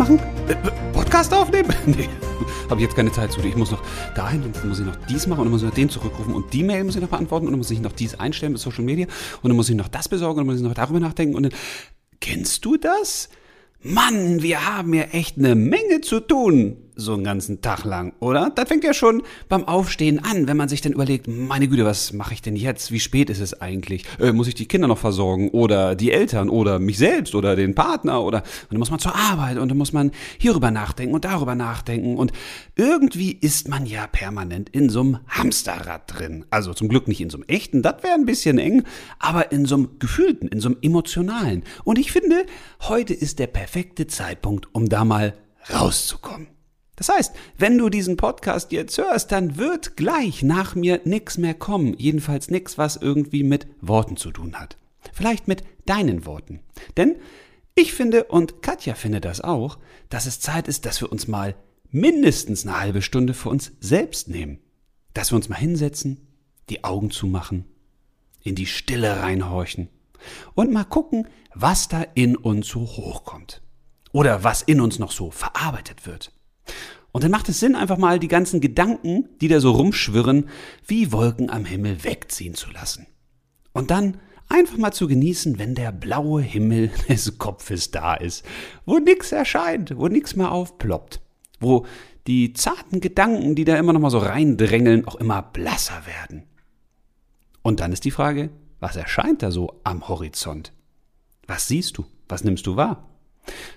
Machen? Äh, Podcast aufnehmen? nee, habe ich jetzt keine Zeit zu. Ich muss noch dahin und muss ich noch dies machen und dann muss ich noch den zurückrufen und die Mail muss ich noch beantworten und dann muss ich noch dies einstellen mit Social Media und dann muss ich noch das besorgen und dann muss ich noch darüber nachdenken und dann... Kennst du das? Mann, wir haben ja echt eine Menge zu tun so einen ganzen Tag lang, oder? Das fängt ja schon beim Aufstehen an, wenn man sich dann überlegt, meine Güte, was mache ich denn jetzt? Wie spät ist es eigentlich? Äh, muss ich die Kinder noch versorgen oder die Eltern oder mich selbst oder den Partner oder und dann muss man zur Arbeit und dann muss man hierüber nachdenken und darüber nachdenken und irgendwie ist man ja permanent in so einem Hamsterrad drin. Also zum Glück nicht in so einem echten, das wäre ein bisschen eng, aber in so einem gefühlten, in so einem emotionalen. Und ich finde, heute ist der perfekte Zeitpunkt, um da mal rauszukommen. Das heißt, wenn du diesen Podcast jetzt hörst, dann wird gleich nach mir nichts mehr kommen. Jedenfalls nichts, was irgendwie mit Worten zu tun hat. Vielleicht mit deinen Worten. Denn ich finde, und Katja findet das auch, dass es Zeit ist, dass wir uns mal mindestens eine halbe Stunde für uns selbst nehmen. Dass wir uns mal hinsetzen, die Augen zumachen, in die Stille reinhorchen und mal gucken, was da in uns so hochkommt. Oder was in uns noch so verarbeitet wird. Und dann macht es Sinn, einfach mal die ganzen Gedanken, die da so rumschwirren, wie Wolken am Himmel wegziehen zu lassen. Und dann einfach mal zu genießen, wenn der blaue Himmel des Kopfes da ist, wo nichts erscheint, wo nichts mehr aufploppt, wo die zarten Gedanken, die da immer noch mal so reindrängeln, auch immer blasser werden. Und dann ist die Frage, was erscheint da so am Horizont? Was siehst du? Was nimmst du wahr?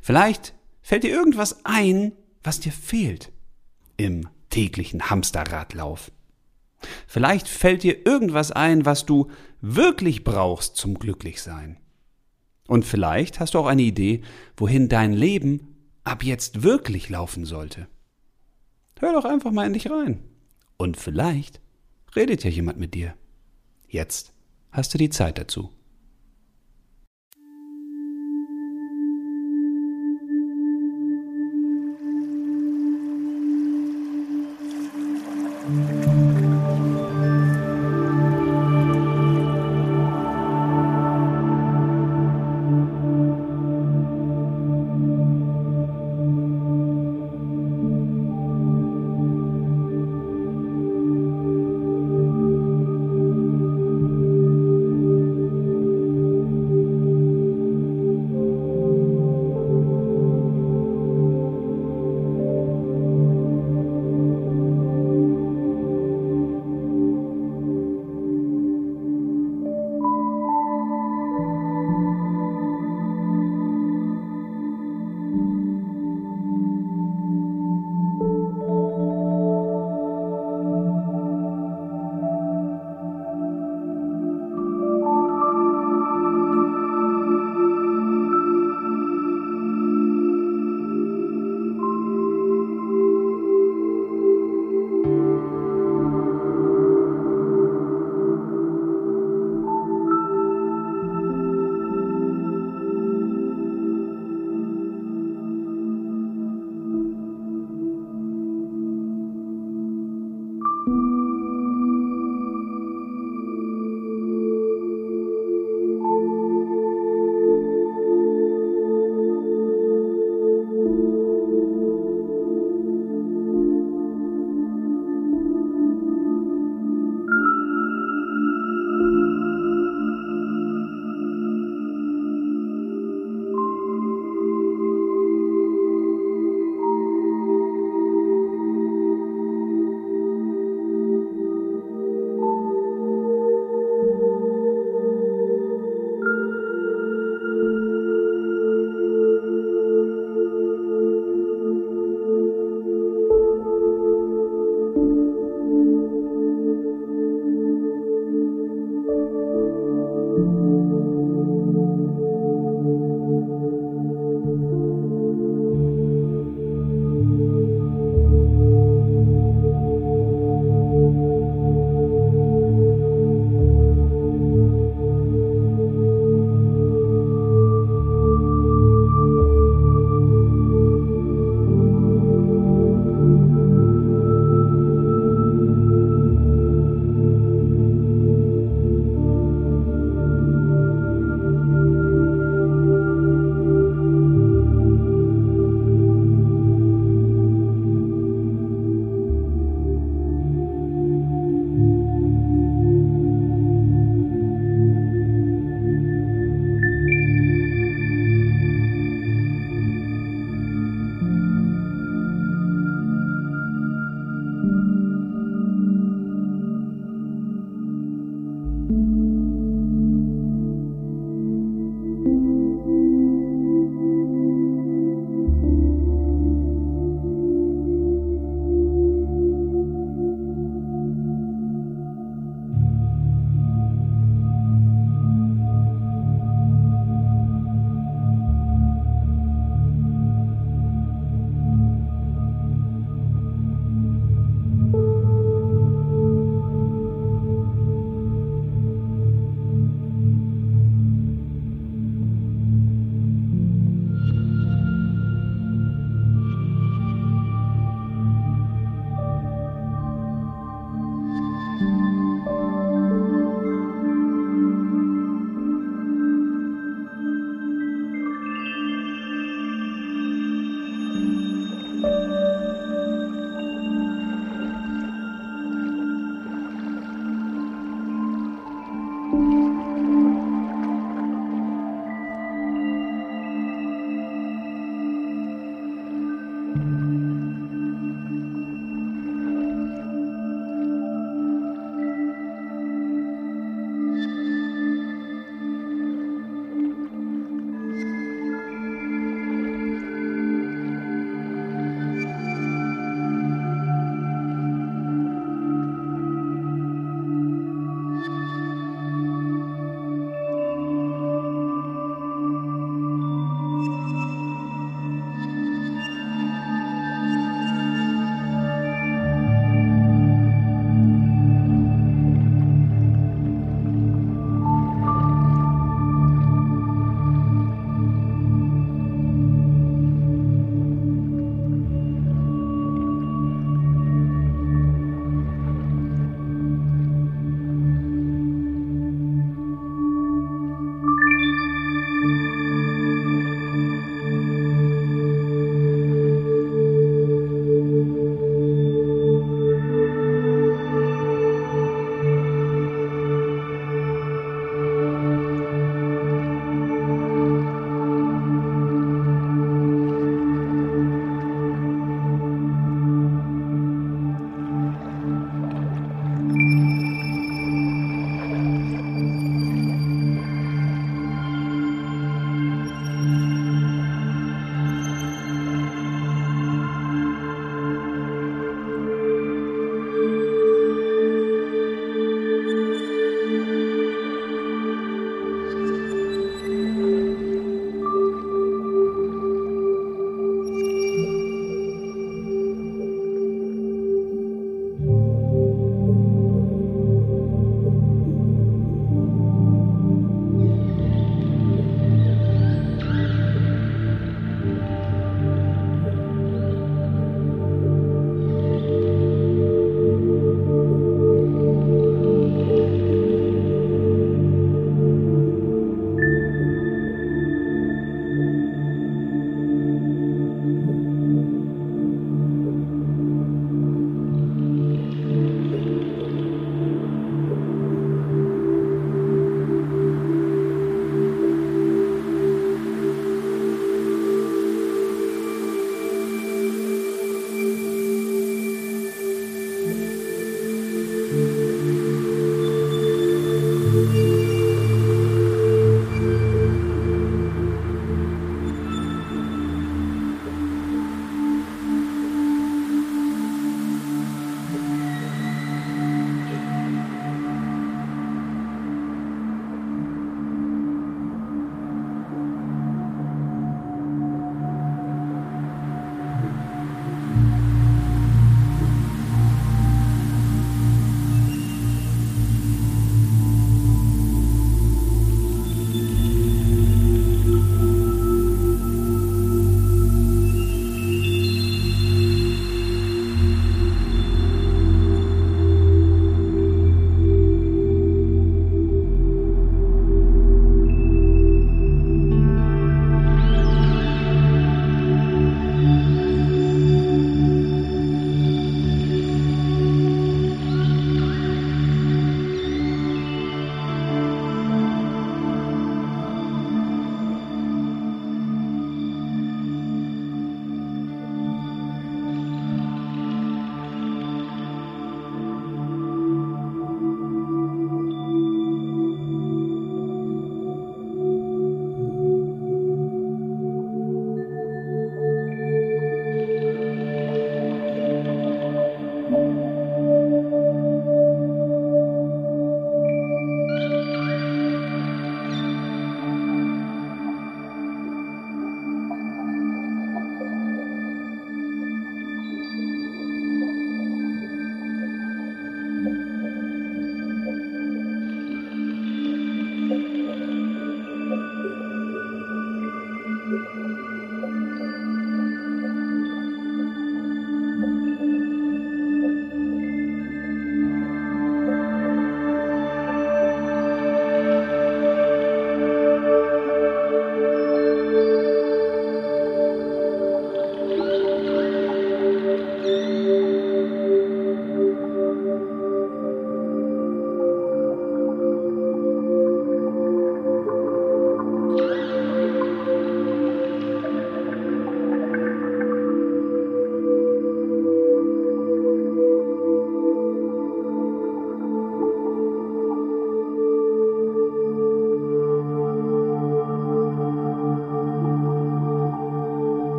Vielleicht fällt dir irgendwas ein, was dir fehlt im täglichen Hamsterradlauf. Vielleicht fällt dir irgendwas ein, was du wirklich brauchst zum Glücklichsein. Und vielleicht hast du auch eine Idee, wohin dein Leben ab jetzt wirklich laufen sollte. Hör doch einfach mal in dich rein. Und vielleicht redet ja jemand mit dir. Jetzt hast du die Zeit dazu.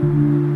Thank you.